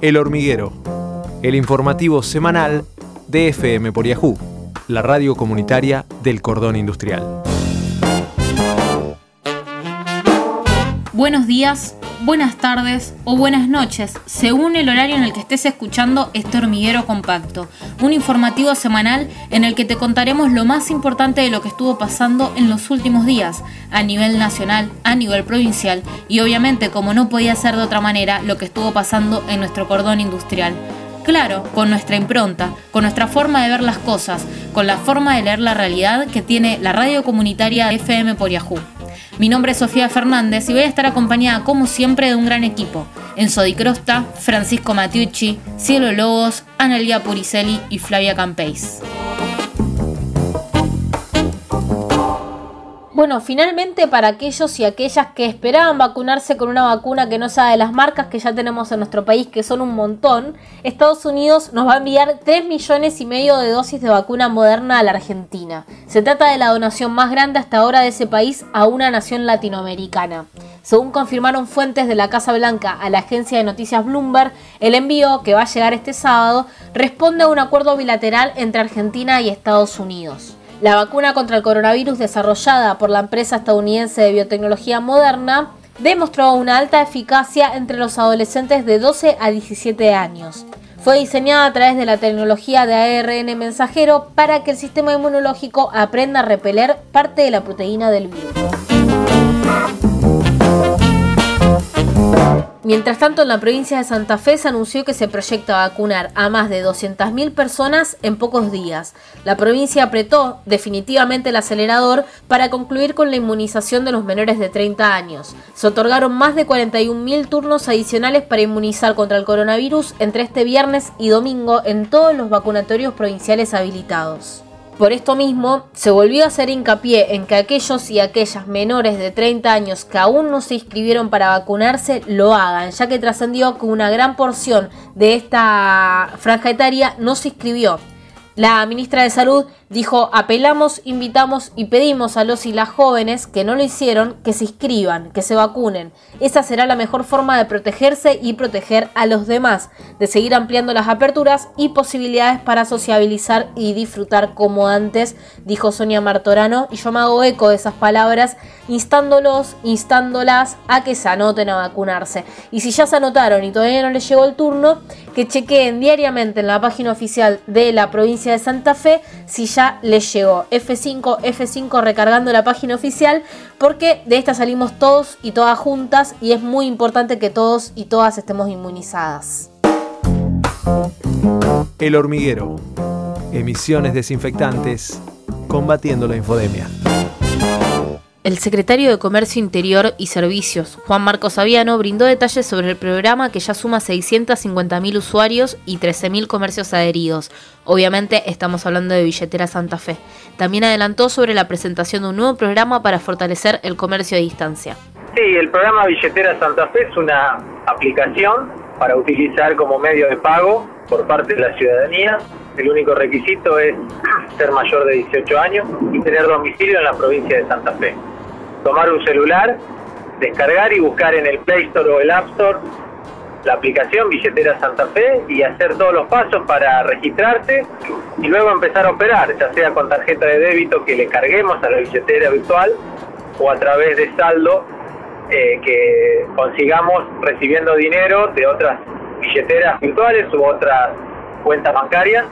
El Hormiguero, el informativo semanal de FM por Yahoo, la radio comunitaria del cordón industrial. Buenos días, buenas tardes o buenas noches, según el horario en el que estés escuchando este hormiguero compacto, un informativo semanal en el que te contaremos lo más importante de lo que estuvo pasando en los últimos días, a nivel nacional, a nivel provincial y obviamente, como no podía ser de otra manera, lo que estuvo pasando en nuestro cordón industrial. Claro, con nuestra impronta, con nuestra forma de ver las cosas, con la forma de leer la realidad que tiene la radio comunitaria FM por Yahoo. Mi nombre es Sofía Fernández y voy a estar acompañada como siempre de un gran equipo. Enzo Di Crosta, Francisco Matiucci, Cielo Lobos, Analia Puricelli y Flavia Campeis. Bueno, finalmente para aquellos y aquellas que esperaban vacunarse con una vacuna que no sea de las marcas que ya tenemos en nuestro país, que son un montón, Estados Unidos nos va a enviar 3 millones y medio de dosis de vacuna moderna a la Argentina. Se trata de la donación más grande hasta ahora de ese país a una nación latinoamericana. Según confirmaron fuentes de la Casa Blanca a la agencia de noticias Bloomberg, el envío, que va a llegar este sábado, responde a un acuerdo bilateral entre Argentina y Estados Unidos. La vacuna contra el coronavirus desarrollada por la empresa estadounidense de biotecnología Moderna demostró una alta eficacia entre los adolescentes de 12 a 17 años. Fue diseñada a través de la tecnología de ARN mensajero para que el sistema inmunológico aprenda a repeler parte de la proteína del virus. Mientras tanto, en la provincia de Santa Fe se anunció que se proyecta vacunar a más de 200.000 personas en pocos días. La provincia apretó definitivamente el acelerador para concluir con la inmunización de los menores de 30 años. Se otorgaron más de 41.000 turnos adicionales para inmunizar contra el coronavirus entre este viernes y domingo en todos los vacunatorios provinciales habilitados. Por esto mismo, se volvió a hacer hincapié en que aquellos y aquellas menores de 30 años que aún no se inscribieron para vacunarse lo hagan, ya que trascendió que una gran porción de esta franja etaria no se inscribió. La ministra de Salud dijo, apelamos, invitamos y pedimos a los y las jóvenes que no lo hicieron que se inscriban, que se vacunen. Esa será la mejor forma de protegerse y proteger a los demás, de seguir ampliando las aperturas y posibilidades para sociabilizar y disfrutar como antes, dijo Sonia Martorano, y yo me hago eco de esas palabras, instándolos, instándolas a que se anoten a vacunarse. Y si ya se anotaron y todavía no les llegó el turno, que chequeen diariamente en la página oficial de la provincia de Santa Fe si ya les llegó. F5, F5 recargando la página oficial porque de esta salimos todos y todas juntas y es muy importante que todos y todas estemos inmunizadas. El hormiguero. Emisiones desinfectantes combatiendo la infodemia. El secretario de Comercio Interior y Servicios, Juan Marcos Aviano, brindó detalles sobre el programa que ya suma 650.000 usuarios y 13.000 comercios adheridos. Obviamente estamos hablando de Billetera Santa Fe. También adelantó sobre la presentación de un nuevo programa para fortalecer el comercio a distancia. Sí, el programa Billetera Santa Fe es una aplicación para utilizar como medio de pago por parte de la ciudadanía. El único requisito es ser mayor de 18 años y tener domicilio en la provincia de Santa Fe tomar un celular, descargar y buscar en el Play Store o el App Store la aplicación Billetera Santa Fe y hacer todos los pasos para registrarse y luego empezar a operar, ya sea con tarjeta de débito que le carguemos a la billetera virtual o a través de saldo eh, que consigamos recibiendo dinero de otras billeteras virtuales u otras cuentas bancarias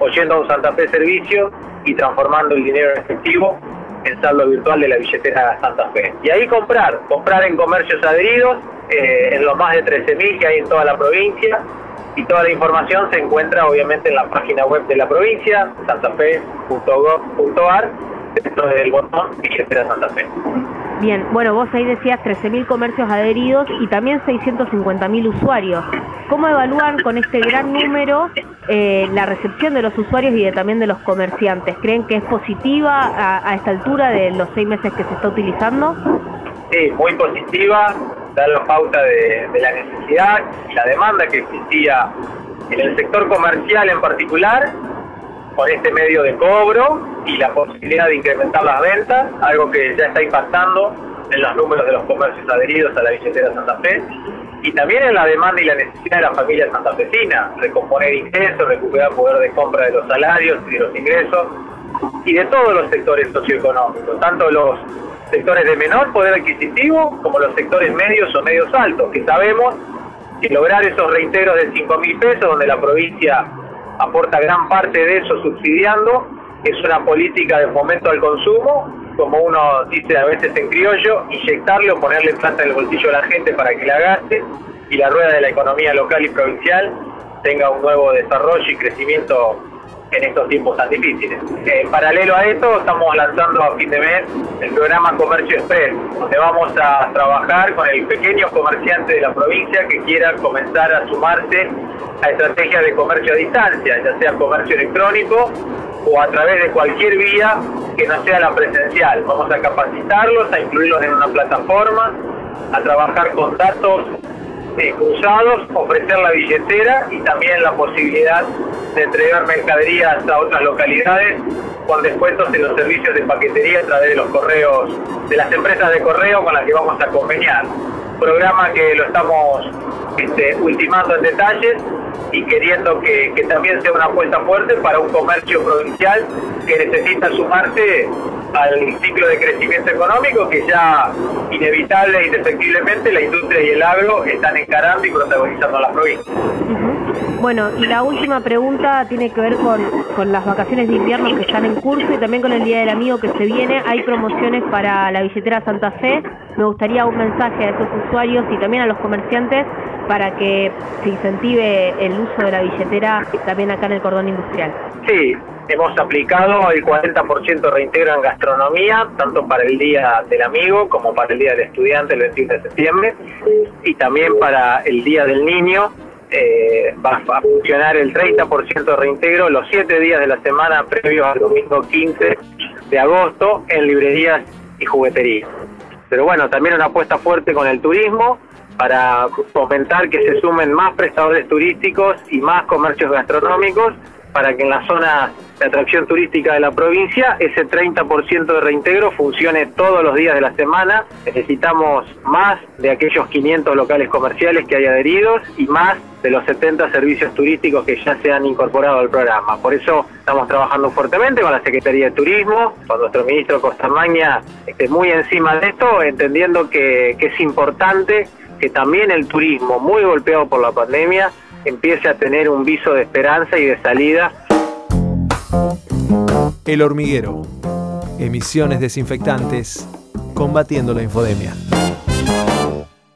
o yendo a un Santa Fe servicio y transformando el dinero en efectivo el saldo virtual de la billetera Santa Fe. Y ahí comprar, comprar en comercios adheridos, eh, en los más de 13.000 que hay en toda la provincia. Y toda la información se encuentra obviamente en la página web de la provincia, santafe.gov.ar, dentro del botón billetera Santa Fe. Bien, bueno, vos ahí decías 13.000 comercios adheridos y también 650.000 usuarios. ¿Cómo evalúan con este gran número eh, la recepción de los usuarios y también de los comerciantes? ¿Creen que es positiva a, esta altura de los seis meses que se está utilizando? Sí, muy positiva, da la pauta de, de la necesidad y la demanda que existía en el sector comercial en particular con este medio de cobro y la posibilidad de incrementar las ventas, algo que ya está impactando en los números de los comercios adheridos a la billetera Santa Fe. y también en la demanda y la necesidad de la familia santafesina, recomponer ingresos, recuperar poder de compra de los salarios y de los ingresos, y de todos los sectores socioeconómicos, tanto los sectores de menor poder adquisitivo como los sectores medios o medios altos, que sabemos que lograr esos reintegros de 5 mil pesos, donde la provincia aporta gran parte de eso subsidiando, es una política de fomento al consumo, como uno dice a veces en criollo, inyectarle ponerle plata en el bolsillo a la gente para que la gaste y la rueda de la economía local y provincial tenga un nuevo desarrollo y crecimiento en estos tiempos tan difíciles. En paralelo a esto, estamos lanzando a fin de mes el programa Comercio Express, donde vamos a trabajar con el pequeño comerciante de la provincia que quiera comenzar a sumarse a estrategias de comercio a distancia, ya sea comercio electrónico o a través de cualquier vía que no sea la presencial. Vamos a capacitarlos, a incluirlos en una plataforma, a trabajar con datos eh, cruzados, ofrecer la billetera y también la posibilidad de entregar mercaderías a otras localidades con descuentos en los servicios de paquetería a través de los correos, de las empresas de correo con las que vamos a conveniar. Programa que lo estamos este, ultimando en detalles y queriendo que, que, también sea una apuesta fuerte para un comercio provincial que necesita sumarse al ciclo de crecimiento económico que ya inevitable e indefectiblemente la industria y el agro están encarando y protagonizando la provincia. Bueno, y la última pregunta tiene que ver con, con, las vacaciones de invierno que están en curso y también con el Día del Amigo que se viene. Hay promociones para la billetera Santa Fe. Me gustaría un mensaje a esos usuarios y también a los comerciantes para que se incentive el uso de la billetera también acá en el cordón industrial. Sí, hemos aplicado el 40% reintegro en gastronomía, tanto para el Día del Amigo como para el Día del Estudiante el 21 de septiembre, y también para el Día del Niño. Eh, va a funcionar el 30% de reintegro los 7 días de la semana previos al domingo 15 de agosto en librerías y jugueterías. Pero bueno, también una apuesta fuerte con el turismo, para fomentar que se sumen más prestadores turísticos y más comercios gastronómicos para que en la zona de atracción turística de la provincia ese 30% de reintegro funcione todos los días de la semana. Necesitamos más de aquellos 500 locales comerciales que hay adheridos y más de los 70 servicios turísticos que ya se han incorporado al programa. Por eso estamos trabajando fuertemente con la Secretaría de Turismo, con nuestro ministro Costamaña esté muy encima de esto, entendiendo que es importante que también el turismo, muy golpeado por la pandemia, empiece a tener un viso de esperanza y de salida. El hormiguero. Emisiones desinfectantes combatiendo la infodemia.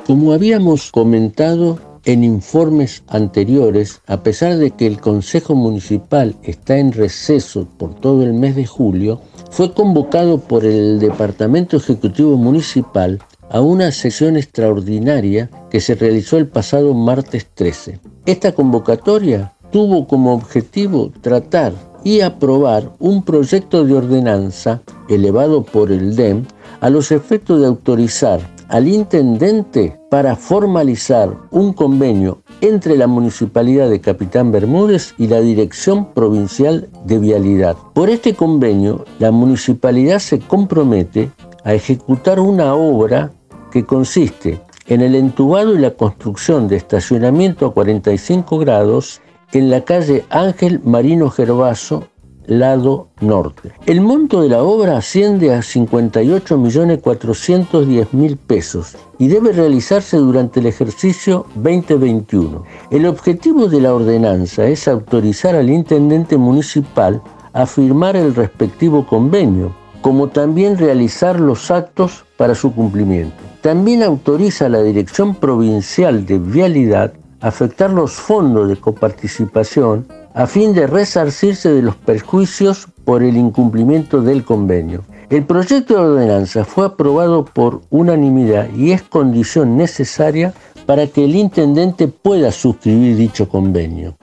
Como habíamos comentado en informes anteriores, a pesar de que el Consejo Municipal está en receso por todo el mes de julio, fue convocado por el Departamento Ejecutivo Municipal a una sesión extraordinaria que se realizó el pasado martes 13. Esta convocatoria tuvo como objetivo tratar y aprobar un proyecto de ordenanza elevado por el DEM a los efectos de autorizar al intendente para formalizar un convenio entre la Municipalidad de Capitán Bermúdez y la Dirección Provincial de Vialidad. Por este convenio, la municipalidad se compromete a ejecutar una obra que consiste en el entubado y la construcción de estacionamiento a 45 grados en la calle Ángel Marino Gervaso, lado norte. El monto de la obra asciende a 58.410.000 pesos y debe realizarse durante el ejercicio 2021. El objetivo de la ordenanza es autorizar al intendente municipal a firmar el respectivo convenio, como también realizar los actos para su cumplimiento. También autoriza a la Dirección Provincial de Vialidad a afectar los fondos de coparticipación a fin de resarcirse de los perjuicios por el incumplimiento del convenio. El proyecto de ordenanza fue aprobado por unanimidad y es condición necesaria para que el intendente pueda suscribir dicho convenio.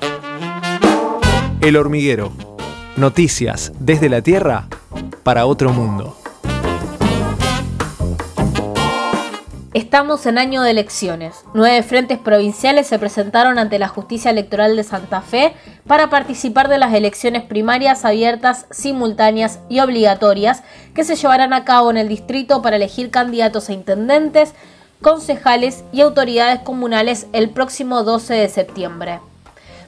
El hormiguero. Noticias desde la Tierra para otro mundo. Estamos en año de elecciones. Nueve frentes provinciales se presentaron ante la Justicia Electoral de Santa Fe para participar de las elecciones primarias abiertas, simultáneas y obligatorias que se llevarán a cabo en el distrito para elegir candidatos a intendentes, concejales y autoridades comunales el próximo 12 de septiembre.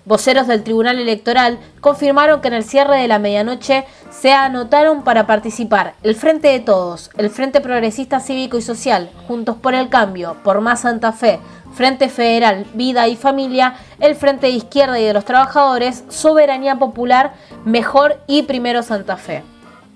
Voceros del Tribunal Electoral confirmaron que en el cierre de la medianoche se anotaron para participar el Frente de Todos, el Frente Progresista Cívico y Social, Juntos por el Cambio, por Más Santa Fe, Frente Federal, Vida y Familia, el Frente de Izquierda y de los Trabajadores, Soberanía Popular, Mejor y Primero Santa Fe.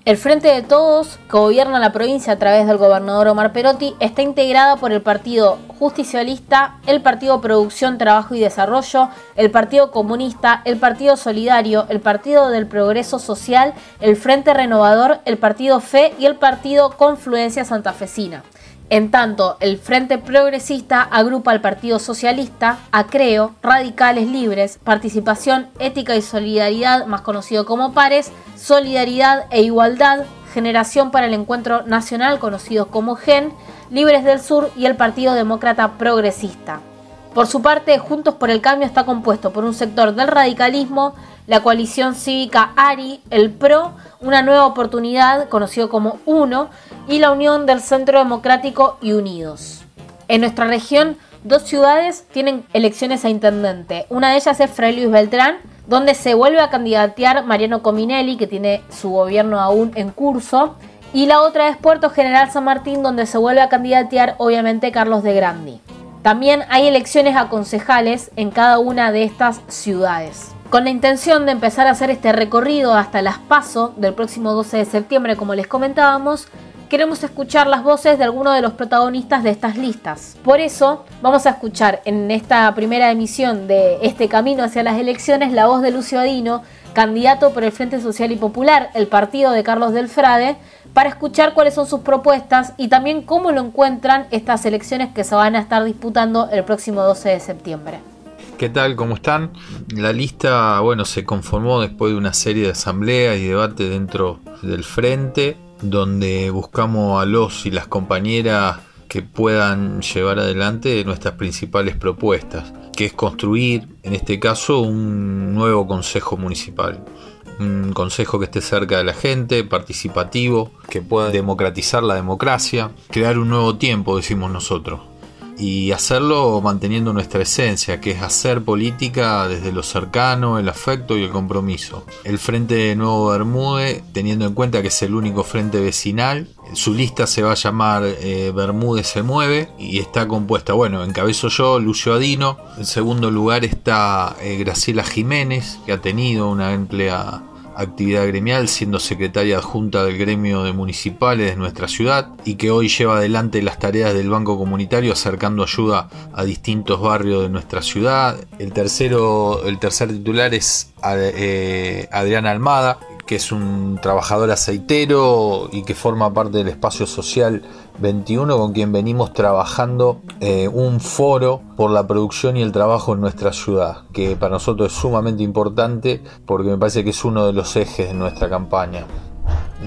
El Frente de Todos, que gobierna la provincia a través del gobernador Omar Perotti, está integrada por el Partido Justicialista, el Partido Producción, Trabajo y Desarrollo, el Partido Comunista, el Partido Solidario, el Partido del Progreso Social, el Frente Renovador, el Partido Fe y el Partido Confluencia Santafesina. En tanto, el Frente Progresista agrupa al Partido Socialista, Acreo, Radicales Libres, Participación, Ética y Solidaridad, más conocido como Pares, Solidaridad e Igualdad, Generación para el Encuentro Nacional, conocidos como GEN, Libres del Sur y el Partido Demócrata Progresista. Por su parte, Juntos por el Cambio está compuesto por un sector del radicalismo, la coalición cívica ARI, el PRO, una nueva oportunidad, conocido como UNO, y la Unión del Centro Democrático y Unidos. En nuestra región, dos ciudades tienen elecciones a intendente. Una de ellas es Fray Luis Beltrán, donde se vuelve a candidatear Mariano Cominelli, que tiene su gobierno aún en curso. Y la otra es Puerto General San Martín, donde se vuelve a candidatear obviamente Carlos de Grandi. También hay elecciones a concejales en cada una de estas ciudades. Con la intención de empezar a hacer este recorrido hasta las PASO del próximo 12 de septiembre, como les comentábamos, queremos escuchar las voces de algunos de los protagonistas de estas listas. Por eso vamos a escuchar en esta primera emisión de este camino hacia las elecciones la voz de Lucio Adino, candidato por el Frente Social y Popular, el partido de Carlos del Frade, para escuchar cuáles son sus propuestas y también cómo lo encuentran estas elecciones que se van a estar disputando el próximo 12 de septiembre. ¿Qué tal? ¿Cómo están? La lista, bueno, se conformó después de una serie de asambleas y debates dentro del frente, donde buscamos a los y las compañeras que puedan llevar adelante nuestras principales propuestas, que es construir, en este caso, un nuevo consejo municipal. Un consejo que esté cerca de la gente, participativo, que pueda democratizar la democracia, crear un nuevo tiempo, decimos nosotros y hacerlo manteniendo nuestra esencia, que es hacer política desde lo cercano, el afecto y el compromiso. El Frente de Nuevo Bermúdez, teniendo en cuenta que es el único frente vecinal, su lista se va a llamar eh, Bermúdez se mueve y está compuesta, bueno, encabezo yo, Lucio Adino, en segundo lugar está eh, Graciela Jiménez, que ha tenido una amplia actividad gremial, siendo secretaria adjunta del gremio de municipales de nuestra ciudad y que hoy lleva adelante las tareas del Banco Comunitario acercando ayuda a distintos barrios de nuestra ciudad. El tercero, el tercer titular es eh, Adrián Almada, que es un trabajador aceitero y que forma parte del espacio social 21 con quien venimos trabajando eh, un foro por la producción y el trabajo en nuestra ciudad, que para nosotros es sumamente importante porque me parece que es uno de los ejes de nuestra campaña,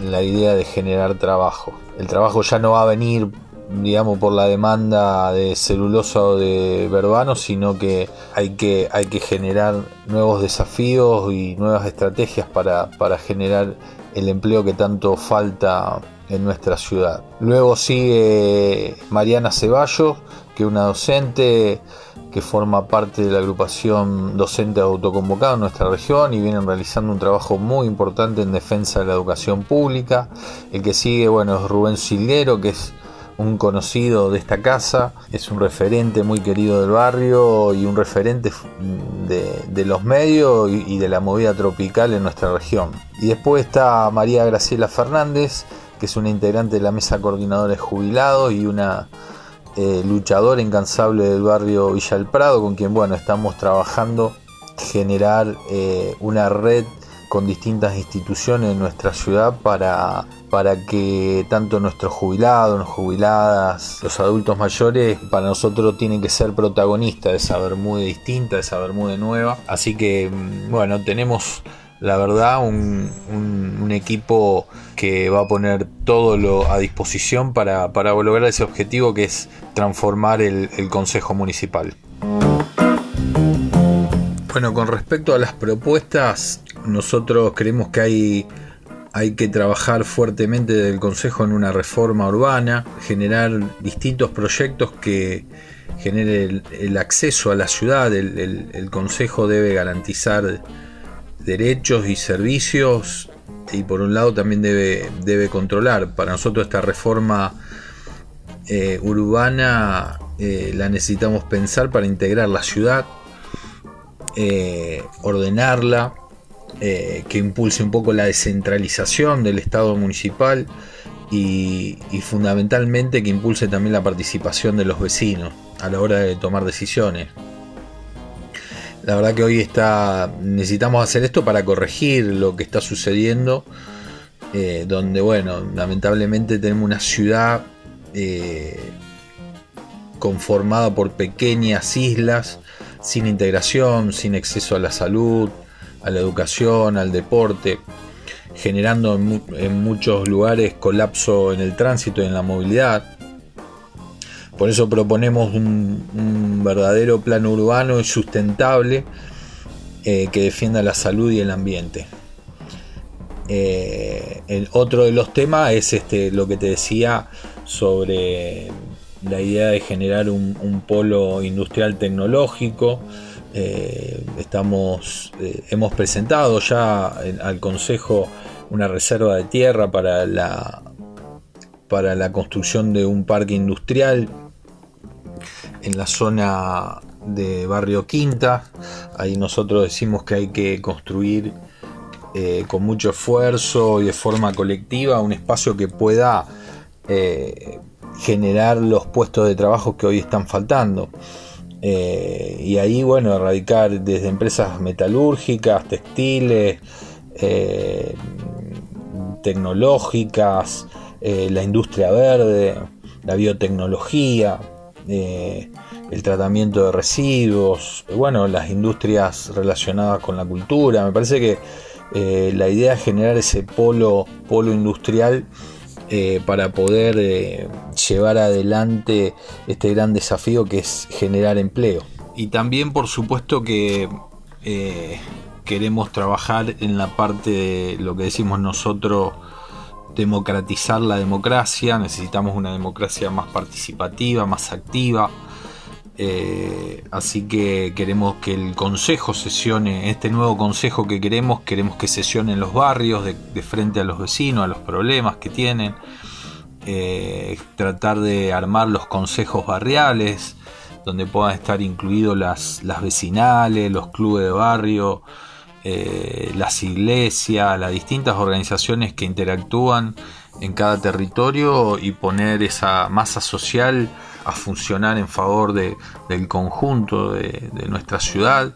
la idea de generar trabajo. El trabajo ya no va a venir digamos por la demanda de celulosa o de verbano, sino que hay que, hay que generar nuevos desafíos y nuevas estrategias para, para generar el empleo que tanto falta en nuestra ciudad. Luego sigue Mariana Ceballos, que es una docente que forma parte de la agrupación docente autoconvocada en nuestra región y vienen realizando un trabajo muy importante en defensa de la educación pública. El que sigue, bueno, es Rubén Silguero, que es un conocido de esta casa, es un referente muy querido del barrio y un referente de, los medios y, de la movida tropical en nuestra región. Y después está María Graciela Fernández, que es una integrante de la mesa coordinadora de jubilados y una eh, luchadora incansable del barrio Villa Prado, con quien bueno, estamos trabajando generar eh, una red con distintas instituciones en nuestra ciudad para, para que tanto nuestros jubilados, jubiladas, los adultos mayores, para nosotros tienen que ser protagonistas de esa Bermuda distinta, de esa Bermuda nueva. Así que, mm, bueno, tenemos la verdad un, equipo que va a poner todo lo a disposición para, lograr ese objetivo que es transformar el Consejo Municipal. Bueno, con respecto a las propuestas, nosotros creemos que hay hay que trabajar fuertemente del Consejo en una reforma urbana, generar distintos proyectos que generen el, acceso a la ciudad. El, Consejo debe garantizar derechos y servicios y por un lado también debe, debe controlar. Para nosotros esta reforma eh, urbana eh, la necesitamos pensar para integrar la ciudad, eh, ordenarla, que impulse un poco la descentralización del Estado municipal y, fundamentalmente que impulse también la participación de los vecinos a la hora de tomar decisiones. La verdad que hoy está necesitamos hacer esto para corregir lo que está sucediendo, eh, donde bueno, lamentablemente tenemos una ciudad eh, conformada por pequeñas islas sin integración, sin acceso a la salud, a la educación, al deporte, generando en, muchos lugares colapso en el tránsito y en la movilidad. Por eso proponemos un, verdadero plan urbano y sustentable eh, que defienda la salud y el ambiente. Eh, el otro de los temas es este, lo que te decía sobre la idea de generar un polo industrial tecnológico eh, estamos, hemos presentado ya al Consejo una reserva de tierra para la, para la construcción de un parque industrial en la zona de Barrio Quinta. Ahí nosotros decimos que hay que construir eh, con mucho esfuerzo y de forma colectiva un espacio que pueda generar los puestos de trabajo que hoy están faltando. Eh, y ahí, bueno, erradicar desde empresas metalúrgicas, textiles, eh, tecnológicas, eh, la industria verde, la biotecnología, el tratamiento de residuos, bueno, las industrias relacionadas con la cultura. Me parece que la idea es generar ese polo, polo industrial eh, para poder eh, llevar adelante este gran desafío que es generar empleo. Y también por supuesto que eh, queremos trabajar en la parte de lo que decimos nosotros, democratizar la democracia, necesitamos una democracia más participativa, más activa, eh, así que queremos que el consejo sesione, este nuevo consejo que queremos, queremos que sesione en los barrios, de, frente a los vecinos, a los problemas que tienen. Eh, tratar de armar los consejos barriales, donde puedan estar incluidos las, vecinales, los clubes de barrio, eh, las iglesias, las distintas organizaciones que interactúan en cada territorio y poner esa masa social a funcionar en favor de, del conjunto de, nuestra ciudad.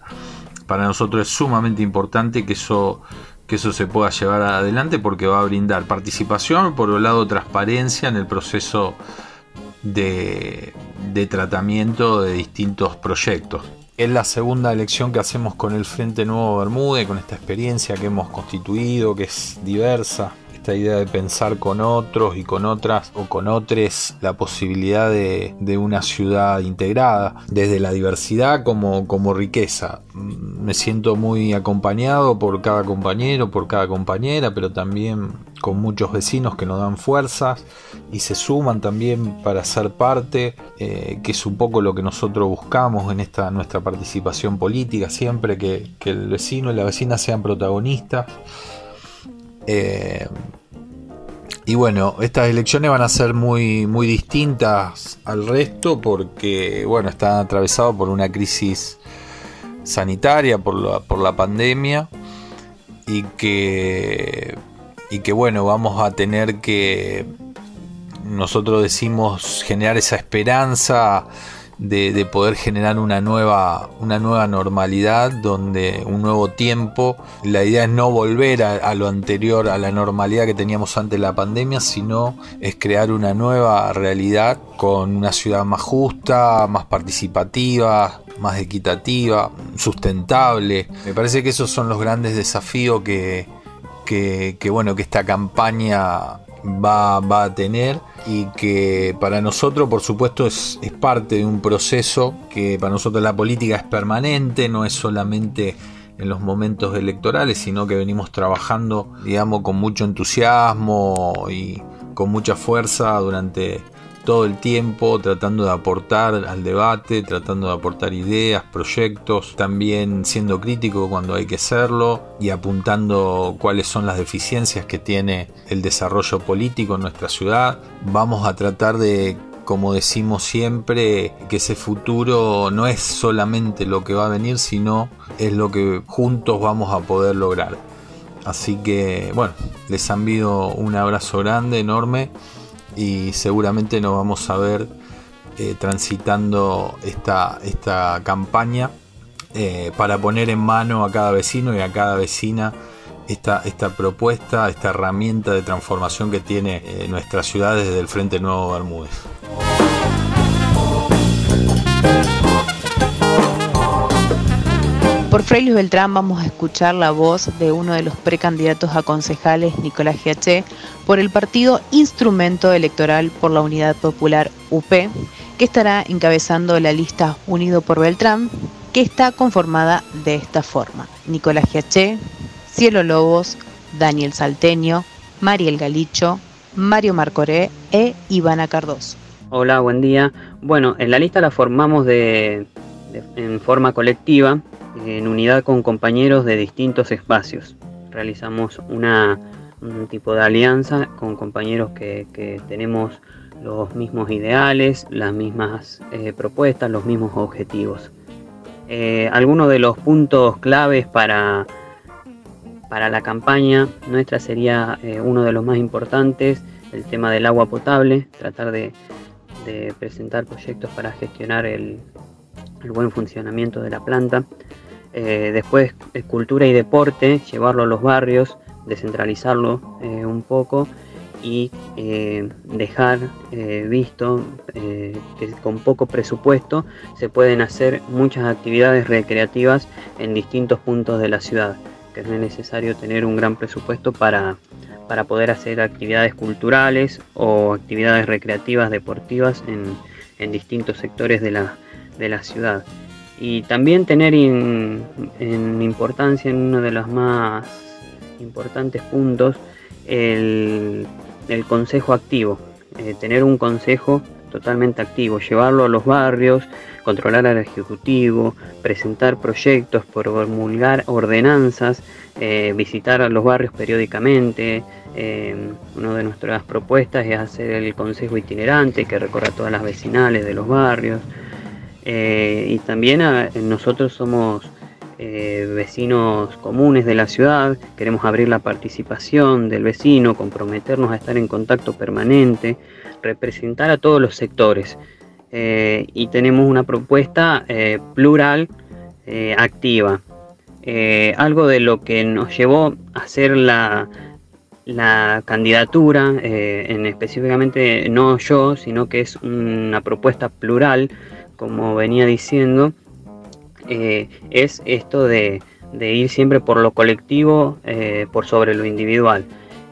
Para nosotros es sumamente importante que eso, que eso se pueda llevar adelante porque va a brindar participación, por un lado transparencia en el proceso de, de tratamiento de distintos proyectos. Es la segunda elección que hacemos con el Frente Nuevo Bermúdez, con esta experiencia que hemos constituido, que es diversa, esta idea de pensar con otros y con otras o con otros la posibilidad de, una ciudad integrada, desde la diversidad como, como riqueza. Mm, me siento muy acompañado por cada compañero, por cada compañera, pero también con muchos vecinos que nos dan fuerzas y se suman también para ser parte, eh, que es un poco lo que nosotros buscamos en esta nuestra participación política, siempre que, el vecino y la vecina sean protagonistas. Eh, y bueno, estas elecciones van a ser muy, muy distintas al resto porque, bueno, están atravesados por una crisis sanitaria, por la, por la pandemia y que, y que, bueno, vamos a tener que, nosotros decimos, generar esa esperanza de, poder generar una nueva, una nueva normalidad, donde un nuevo tiempo. La idea es no volver a, lo anterior, a la normalidad que teníamos antes de la pandemia, sino es crear una nueva realidad con una ciudad más justa, más participativa, más equitativa, sustentable. Me parece que esos son los grandes desafíos que, que, bueno, que esta campaña va, va a tener y que para nosotros por supuesto es, parte de un proceso que para nosotros la política es permanente, no es solamente en los momentos electorales, sino que venimos trabajando, digamos, con mucho entusiasmo y con mucha fuerza durante todo el tiempo tratando de aportar al debate, tratando de aportar ideas, proyectos, también siendo crítico cuando hay que serlo y apuntando cuáles son las deficiencias que tiene el desarrollo político en nuestra ciudad. Vamos a tratar de como decimos siempre, que ese futuro no es solamente lo que va a venir, sino es lo que juntos vamos a poder lograr. Así que, bueno, les envío un abrazo grande, enorme y seguramente nos vamos a ver eh, transitando esta, esta campaña eh, para poner en mano a cada vecino y a cada vecina esta, esta propuesta, esta herramienta de transformación que tiene eh, nuestra ciudad desde el Frente Nuevo Bermúdez. Por Fray Luis Beltrán vamos a escuchar la voz de uno de los precandidatos a concejales, Nicolás Giaché, por el partido Instrumento Electoral por la Unidad Popular UP, que estará encabezando la lista Unido por Beltrán, que está conformada de esta forma. Nicolás Giaché, Cielo Lobos, Daniel Salteño, Mariel Galicho, Mario Marcoré e Ivana Cardoso. Hola, buen día. Bueno, en la lista la formamos de, en forma colectiva en unidad con compañeros de distintos espacios. Realizamos una, un tipo de alianza con compañeros que, tenemos los mismos ideales, las mismas eh, propuestas, los mismos objetivos. Eh, algunos de los puntos claves para, para la campaña nuestra sería eh, uno de los más importantes, el tema del agua potable, tratar de, presentar proyectos para gestionar el, el buen funcionamiento de la planta. Eh, después cultura y deporte, llevarlo a los barrios, descentralizarlo eh, un poco y eh, dejar visto que con poco presupuesto se pueden hacer muchas actividades recreativas en distintos puntos de la ciudad, que no es necesario tener un gran presupuesto para, para poder hacer actividades culturales o actividades recreativas deportivas en, en distintos sectores de la, de la ciudad y también tener en importancia en uno de los más importantes puntos el, consejo activo, eh, tener un consejo totalmente activo, llevarlo a los barrios, controlar al ejecutivo, presentar proyectos, promulgar ordenanzas, eh, visitar a los barrios periódicamente. Eh, una de nuestras propuestas es hacer el consejo itinerante que recorra todas las vecinales de los barrios. Eh, y también ah, nosotros somos eh, vecinos comunes de la ciudad, queremos abrir la participación del vecino, comprometernos a estar en contacto permanente, representar a todos los sectores. Eh, y tenemos una propuesta plural, activa. algo de lo que nos llevó a hacer la, la candidatura, en específicamente no yo, sino que es una propuesta plural como venía diciendo, eh, es esto de, ir siempre por lo colectivo eh, por sobre lo individual.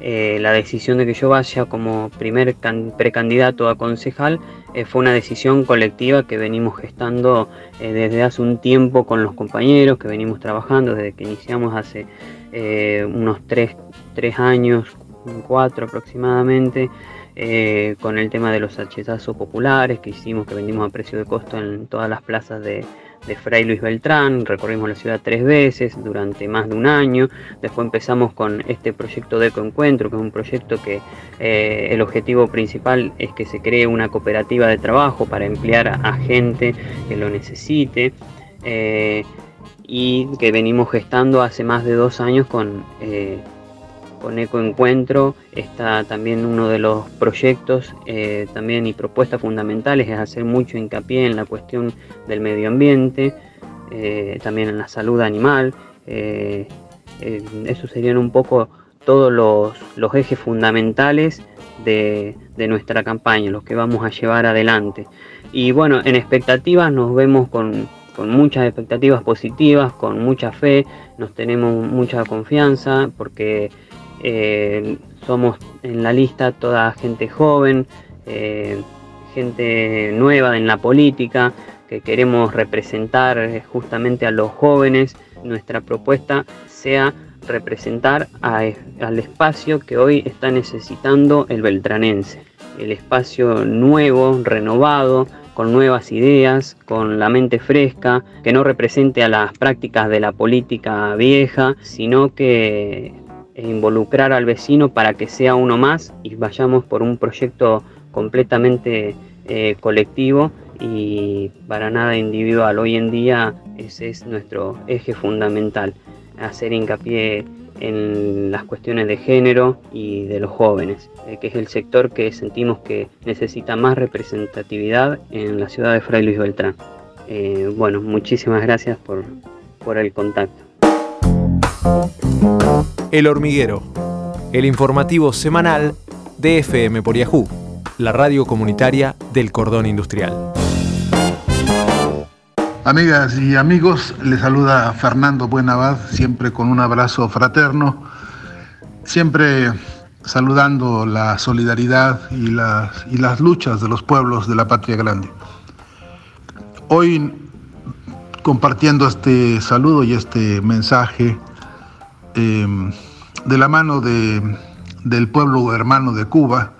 Eh, la decisión de que yo vaya como primer precandidato a concejal fue una decisión colectiva que venimos gestando desde hace un tiempo con los compañeros, que venimos trabajando desde que iniciamos hace unos tres, tres años, cuatro aproximadamente. Eh, con el tema de los hachetazos populares que hicimos, que vendimos a precio de costo en todas las plazas de, Fray Luis Beltrán, recorrimos la ciudad tres veces durante más de un año, después empezamos con este proyecto de Ecoencuentro, que es un proyecto que eh, el objetivo principal es que se cree una cooperativa de trabajo para emplear a, gente que lo necesite. Eh, y que venimos gestando hace más de dos años con con Ecoencuentro está también uno de los proyectos eh, también y propuestas fundamentales es hacer mucho hincapié en la cuestión del medio ambiente, eh, también en la salud animal. Eh, eso serían un poco todos los, ejes fundamentales de, nuestra campaña, los que vamos a llevar adelante. Y bueno, en expectativas nos vemos con, con muchas expectativas positivas, con mucha fe, nos tenemos mucha confianza porque eh, somos en la lista toda gente joven, eh, gente nueva en la política, que queremos representar eh, justamente a los jóvenes. Nuestra propuesta sea representar al espacio que hoy está necesitando el beltranense, el espacio nuevo, renovado, con nuevas ideas, con la mente fresca, que no represente a las prácticas de la política vieja, sino que involucrar al vecino para que sea uno más y vayamos por un proyecto completamente eh, colectivo y para nada individual. Hoy en día ese es nuestro eje fundamental, hacer hincapié en las cuestiones de género y de los jóvenes, eh, que es el sector que sentimos que necesita más representatividad en la ciudad de Fray Luis Beltrán. Eh, bueno, muchísimas gracias por, por el contacto. El hormiguero, el informativo semanal de FM por Yahoo, la radio comunitaria del cordón industrial. Amigas y amigos, les saluda Fernando Buenabad, siempre con un abrazo fraterno, siempre saludando la solidaridad y las, y las luchas de los pueblos de la patria grande. Hoy, compartiendo este saludo y este mensaje em, de la mano de, del pueblo hermano de Cuba,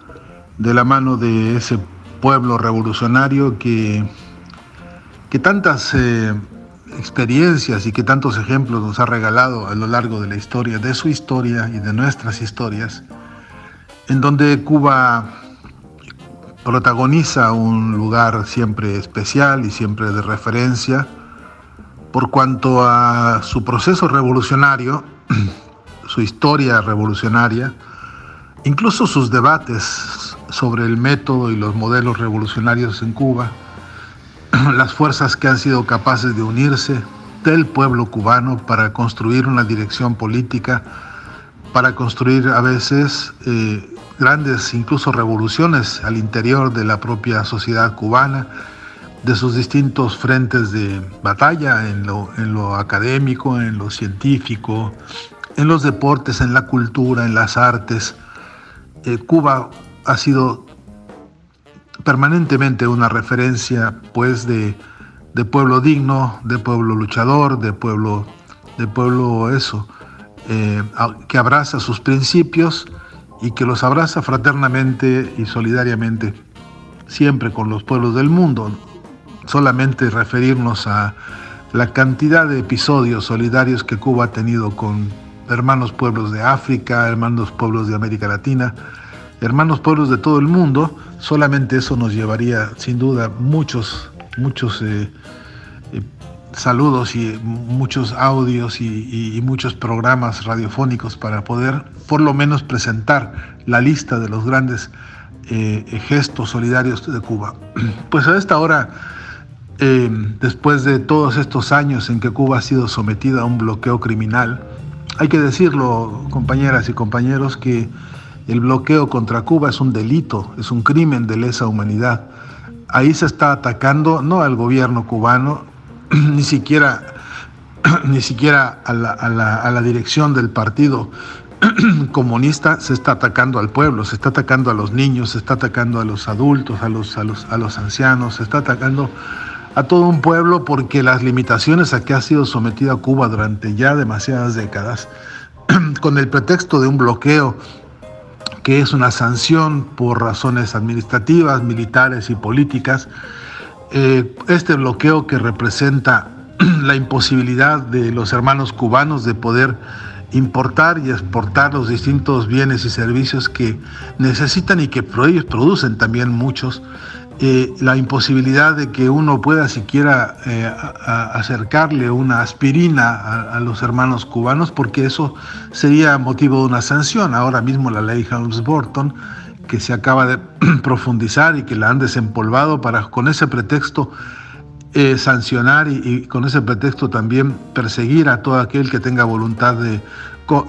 de la mano de ese pueblo revolucionario que que tantas eh, experiencias y que tantos ejemplos nos ha regalado a lo largo de la historia, de su historia y de nuestras historias, en donde Cuba protagoniza un lugar siempre especial y siempre de referencia por cuanto a su proceso revolucionario, su historia revolucionaria, incluso sus debates sobre el método y los modelos revolucionarios en Cuba, las fuerzas que han sido capaces de unirse del pueblo cubano para construir una dirección política, para construir a veces eh, grandes incluso revoluciones al interior de la propia sociedad cubana, de sus distintos frentes de batalla en lo, académico, en lo científico, en los deportes, en la cultura, en las artes. Eh, Cuba ha sido permanentemente una referencia pues de, pueblo digno, de pueblo luchador, de pueblo, de pueblo eso, eh, que abraza sus principios y que los abraza fraternamente y solidariamente, siempre con los pueblos del mundo. Solamente referirnos a la cantidad de episodios solidarios que Cuba ha tenido con hermanos pueblos de África, hermanos pueblos de América Latina, hermanos pueblos de todo el mundo, solamente eso nos llevaría sin duda muchos, muchos eh, eh, saludos y muchos audios y, muchos programas radiofónicos para poder por lo menos presentar la lista de los grandes eh, gestos solidarios de Cuba. Pues a esta hora, después de todos estos años en que Cuba ha sido sometida a un bloqueo criminal, hay que decirlo, compañeras y compañeros, que el bloqueo contra Cuba es un delito, es un crimen de lesa humanidad. Ahí se está atacando no al gobierno cubano, ni siquiera, ni siquiera a la, dirección del partido comunista, se está atacando al pueblo, se está atacando a los niños, se está atacando a los adultos, a los ancianos, se está atacando a todo un pueblo porque las limitaciones a que ha sido sometida Cuba durante ya demasiadas décadas, con el pretexto de un bloqueo que es una sanción por razones administrativas, militares y políticas. Eh, este bloqueo que representa la imposibilidad de los hermanos cubanos de poder importar y exportar los distintos bienes y servicios que necesitan y que ellos producen también muchos eh, la imposibilidad de que uno pueda siquiera eh, acercarle una aspirina a, los hermanos cubanos, porque eso sería motivo de una sanción. Ahora mismo la ley Helms-Burton, que se acaba de profundizar y que la han desempolvado para con ese pretexto eh, sancionar y, con ese pretexto también perseguir a todo aquel que tenga voluntad de,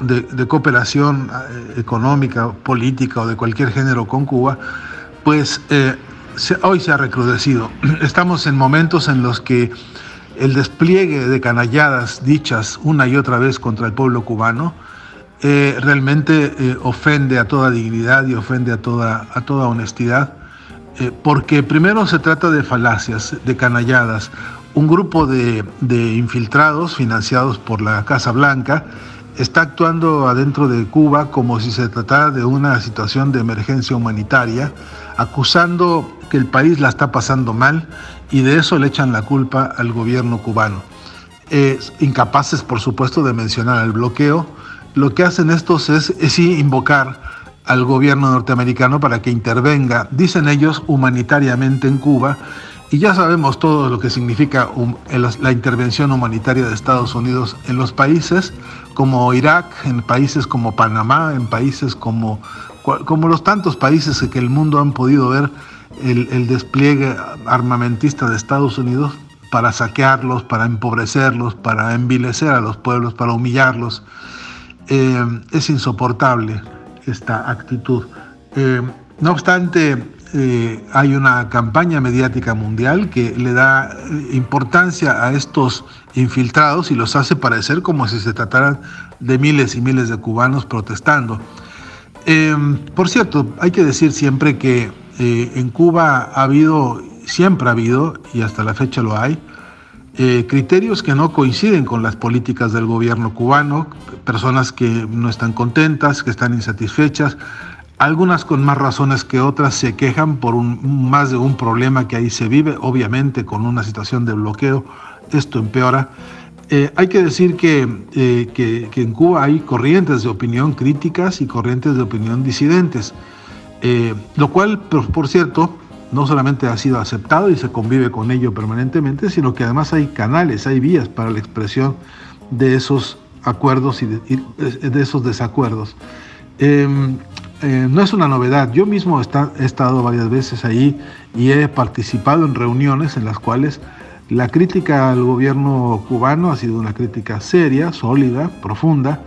de cooperación económica, política o de cualquier género con Cuba, pues hoy se ha recrudecido. Estamos en momentos en los que el despliegue de canalladas dichas una y otra vez contra el pueblo cubano eh, realmente eh, ofende a toda dignidad y ofende a toda, a toda honestidad, eh, porque primero se trata de falacias, de canalladas. un grupo de, de infiltrados financiados por la Casa Blanca está actuando adentro de Cuba como si se tratara de una situación de emergencia humanitaria, acusando que el país la está pasando mal y de eso le echan la culpa al gobierno cubano. incapaces, por supuesto, de mencionar el bloqueo, lo que hacen estos es, es invocar al gobierno norteamericano para que intervenga, dicen ellos, humanitariamente en Cuba y ya sabemos todo lo que significa la intervención humanitaria de Estados Unidos en los países como Irak, en países como Panamá, en países como, como los tantos países que el mundo han podido ver el, despliegue armamentista de Estados Unidos para saquearlos, para empobrecerlos, para envilecer a los pueblos, para humillarlos. Eh, es insoportable esta actitud. Eh, no obstante, eh, hay una campaña mediática mundial que le da importancia a estos infiltrados y los hace parecer como si se trataran de miles y miles de cubanos protestando. Em, por cierto, hay que decir siempre que eh, en Cuba ha habido, siempre ha habido, y hasta la fecha lo hay, criterios que no coinciden con las políticas del gobierno cubano, personas que no están contentas, que están insatisfechas, algunas con más razones que otras se quejan por un, más de un problema que ahí se vive, obviamente con una situación de bloqueo, esto empeora. Eh, hay que decir eh, que, que, en Cuba hay corrientes de opinión críticas y corrientes de opinión disidentes, eh, lo cual, por, por, cierto, no solamente ha sido aceptado y se convive con ello permanentemente, sino que además hay canales, hay vías para la expresión de esos acuerdos y de, esos desacuerdos. Em, no es una novedad. Yo mismo he estado varias veces ahí y he participado en reuniones en las cuales la crítica al gobierno cubano ha sido una crítica seria, sólida, profunda,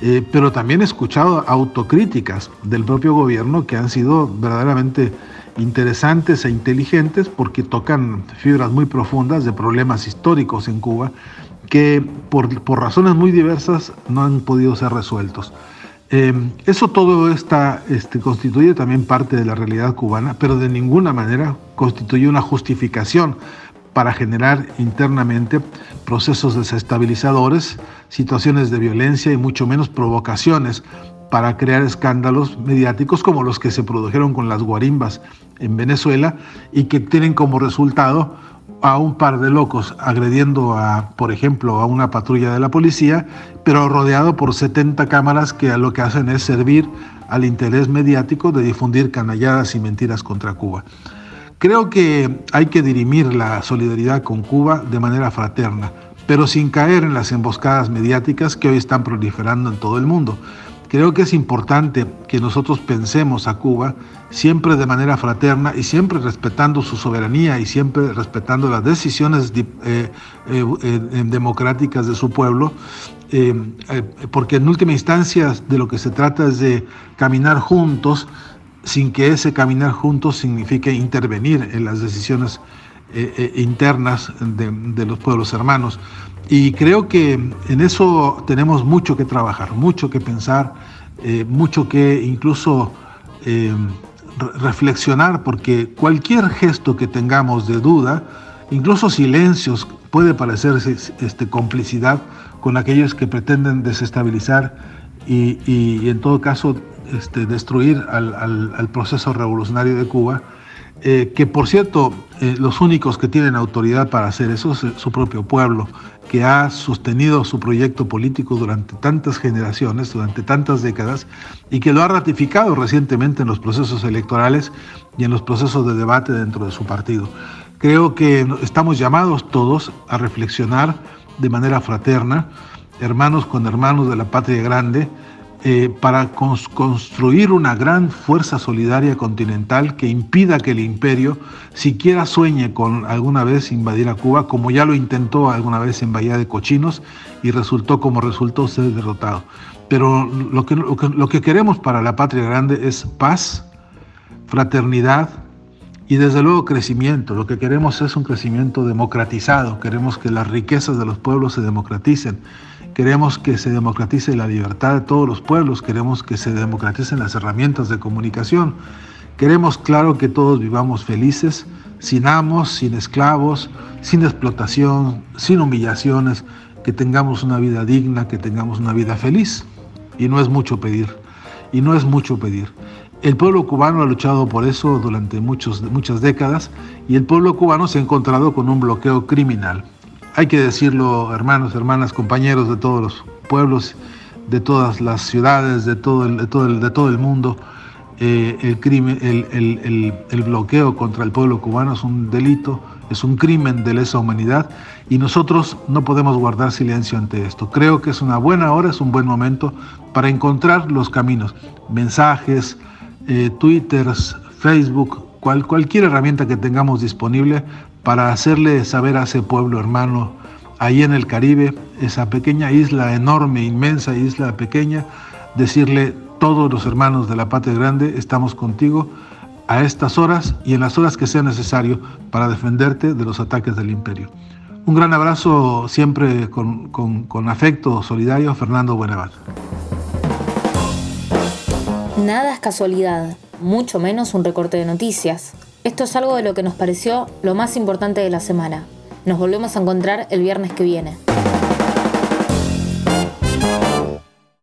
eh, pero también he escuchado autocríticas del propio gobierno que han sido verdaderamente interesantes e inteligentes porque tocan fibras muy profundas de problemas históricos en Cuba que por razones muy diversas no han podido ser resueltos. Em, eso todo está, este, constituye también parte de la realidad cubana, pero de ninguna manera constituye una justificación para generar internamente procesos desestabilizadores, situaciones de violencia y mucho menos provocaciones para crear escándalos mediáticos como los que se produjeron con las guarimbas en Venezuela y que tienen como resultado a un par de locos agrediendo a, por ejemplo, a una patrulla de la policía, pero rodeado por 70 cámaras que lo que hacen es servir al interés mediático de difundir canalladas y mentiras contra Cuba. Creo que hay que dirimir la solidaridad con Cuba de manera fraterna, pero sin caer en las emboscadas mediáticas que hoy están proliferando en todo el mundo. Creo que es importante que nosotros pensemos a Cuba siempre de manera fraterna y siempre respetando su soberanía y siempre respetando las decisiones eh, eh, eh, democráticas de su pueblo, porque en última instancia de lo que se trata es de caminar juntos sin que ese caminar juntos signifique intervenir en las decisiones internas de los pueblos hermanos. Y creo que en eso tenemos mucho que trabajar, mucho que pensar, eh, mucho que incluso eh, reflexionar, porque cualquier gesto que tengamos de duda, incluso silencios, puede parecer este, complicidad con aquellos que pretenden desestabilizar y, en todo caso este, destruir al, proceso revolucionario de Cuba. Eh, que por cierto, los únicos que tienen autoridad para hacer eso es su propio pueblo que ha sostenido su proyecto político durante tantas generaciones, durante tantas décadas, y que lo ha ratificado recientemente en los procesos electorales y en los procesos de debate dentro de su partido. Creo que estamos llamados todos a reflexionar de manera fraterna, hermanos con hermanos de la patria grande, eh, para construir una gran fuerza solidaria continental que impida que el imperio siquiera sueñe con alguna vez invadir a Cuba, como ya lo intentó alguna vez en Bahía de Cochinos y resultó como resultó ser derrotado. Pero lo que, lo que queremos para la patria grande es paz, fraternidad, y desde luego crecimiento. Lo que queremos es un crecimiento democratizado. Queremos que las riquezas de los pueblos se democraticen. Queremos que se democratice la libertad de todos los pueblos, queremos que se democraticen las herramientas de comunicación, queremos, claro, que todos vivamos felices, sin amos, sin esclavos, sin explotación, sin humillaciones, que tengamos una vida digna, que tengamos una vida feliz. Y no es mucho pedir, y no es mucho pedir. El pueblo cubano ha luchado por eso durante muchos, muchas décadas y el pueblo cubano se ha encontrado con un bloqueo criminal. Hay que decirlo, hermanos, hermanas, compañeros de todos los pueblos, de todas las ciudades, de todo el, de todo el, de todo el mundo, eh, el, crimen, el, el, bloqueo contra el pueblo cubano es un delito, es un crimen de lesa humanidad y nosotros no podemos guardar silencio ante esto. Creo que es una buena hora, es un buen momento para encontrar los caminos, mensajes, eh, Twitter, Facebook, cual, cualquier herramienta que tengamos disponible para hacerle saber a ese pueblo hermano ahí en el Caribe, esa pequeña isla enorme, inmensa isla pequeña, decirle todos los hermanos de la patria grande, estamos contigo a estas horas y en las horas que sea necesario para defenderte de los ataques del imperio. Un gran abrazo siempre con, con, afecto solidario, Fernando Buenavat. Nada es casualidad, mucho menos un recorte de noticias. Esto es algo de lo que nos pareció lo más importante de la semana. Nos volvemos a encontrar el viernes que viene.